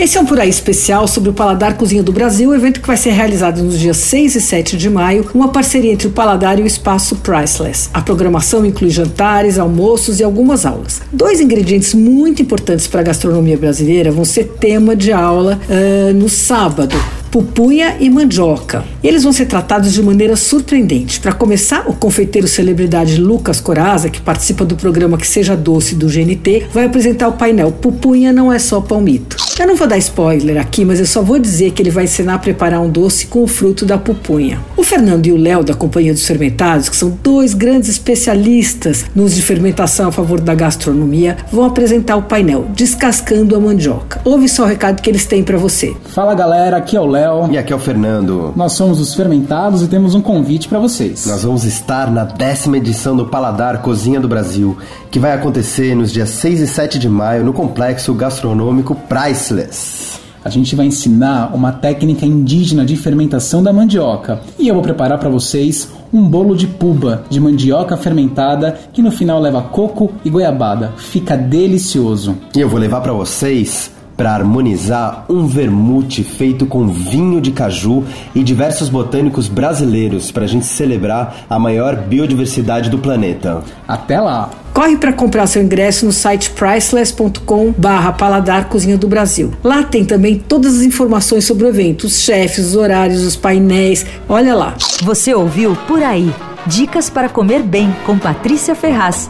Esse é um Por Aí especial sobre o Paladar Cozinha do Brasil, evento que vai ser realizado nos dias 6 e 7 de maio, uma parceria entre o Paladar e o Espaço Priceless. A programação inclui jantares, almoços e algumas aulas. Dois ingredientes muito importantes para a gastronomia brasileira vão ser tema de aula uh, no sábado pupunha e mandioca. Eles vão ser tratados de maneira surpreendente. Para começar, o confeiteiro celebridade Lucas Coraza, que participa do programa Que Seja Doce do GNT, vai apresentar o painel Pupunha não é só palmito. Eu não vou dar spoiler aqui, mas eu só vou dizer que ele vai ensinar a preparar um doce com o fruto da pupunha. O Fernando e o Léo, da Companhia dos Fermentados, que são dois grandes especialistas no uso de fermentação a favor da gastronomia, vão apresentar o painel Descascando a Mandioca. Ouve só o recado que eles têm para você. Fala galera, aqui é o Léo. E aqui é o Fernando. Nós somos os Fermentados e temos um convite para vocês. Nós vamos estar na décima edição do Paladar Cozinha do Brasil, que vai acontecer nos dias 6 e 7 de maio no Complexo Gastronômico Priceless. A gente vai ensinar uma técnica indígena de fermentação da mandioca e eu vou preparar para vocês um bolo de puba de mandioca fermentada que no final leva coco e goiabada. Fica delicioso. E eu vou levar para vocês para harmonizar um vermute feito com vinho de caju e diversos botânicos brasileiros para a gente celebrar a maior biodiversidade do planeta. Até lá! Corre para comprar seu ingresso no site priceless.com barra Paladar Cozinha do Brasil. Lá tem também todas as informações sobre o evento, os chefes, os horários, os painéis. Olha lá. Você ouviu Por Aí. Dicas para comer bem com Patrícia Ferraz.